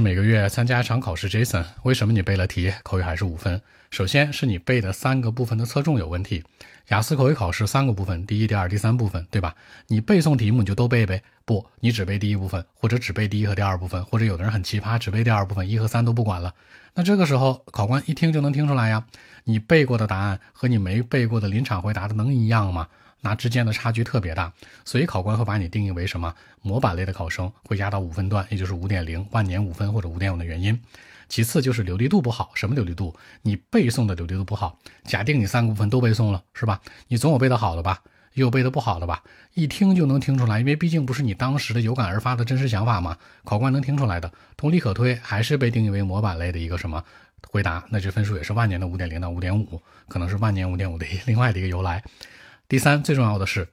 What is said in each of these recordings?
每个月参加一场考试，Jason，为什么你背了题，口语还是五分？首先是你背的三个部分的侧重有问题。雅思口语考试三个部分，第一、第二、第三部分，对吧？你背诵题目你就都背呗？不，你只背第一部分，或者只背第一和第二部分，或者有的人很奇葩，只背第二部分，一和三都不管了。那这个时候考官一听就能听出来呀，你背过的答案和你没背过的临场回答的能一样吗？那之间的差距特别大，所以考官会把你定义为什么模板类的考生，会压到五分段，也就是五点零万年五分或者五点五的原因。其次就是流利度不好，什么流利度？你背诵的流利度不好。假定你三个部分都背诵了，是吧？你总有背得好的吧，也有背得不好的吧？一听就能听出来，因为毕竟不是你当时的有感而发的真实想法嘛，考官能听出来的。同理可推，还是被定义为模板类的一个什么回答？那这分数也是万年的五点零到五点五，可能是万年五点五的另外的一个由来。第三，最重要的是，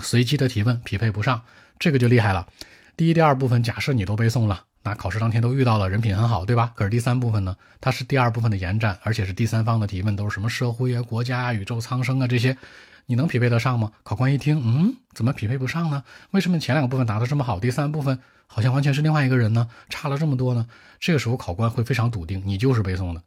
随机的提问匹配不上，这个就厉害了。第一、第二部分，假设你都背诵了，那考试当天都遇到了，人品很好，对吧？可是第三部分呢，它是第二部分的延展，而且是第三方的提问，都是什么社会啊、国家啊、宇宙苍生啊这些，你能匹配得上吗？考官一听，嗯，怎么匹配不上呢？为什么前两个部分答得这么好，第三部分好像完全是另外一个人呢？差了这么多呢？这个时候考官会非常笃定，你就是背诵的。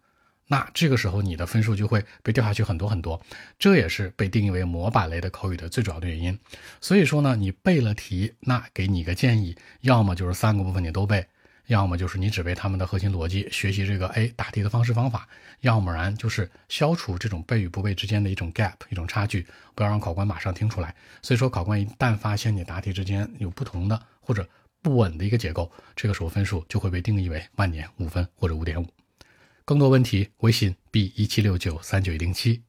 那这个时候你的分数就会被掉下去很多很多，这也是被定义为模板类的口语的最主要的原因。所以说呢，你背了题，那给你一个建议，要么就是三个部分你都背，要么就是你只背他们的核心逻辑，学习这个 A 答题的方式方法，要么然就是消除这种背与不背之间的一种 gap 一种差距，不要让考官马上听出来。所以说，考官一旦发现你答题之间有不同的或者不稳的一个结构，这个时候分数就会被定义为万年五分或者五点五。更多问题，微信 b 一七六九三九零七。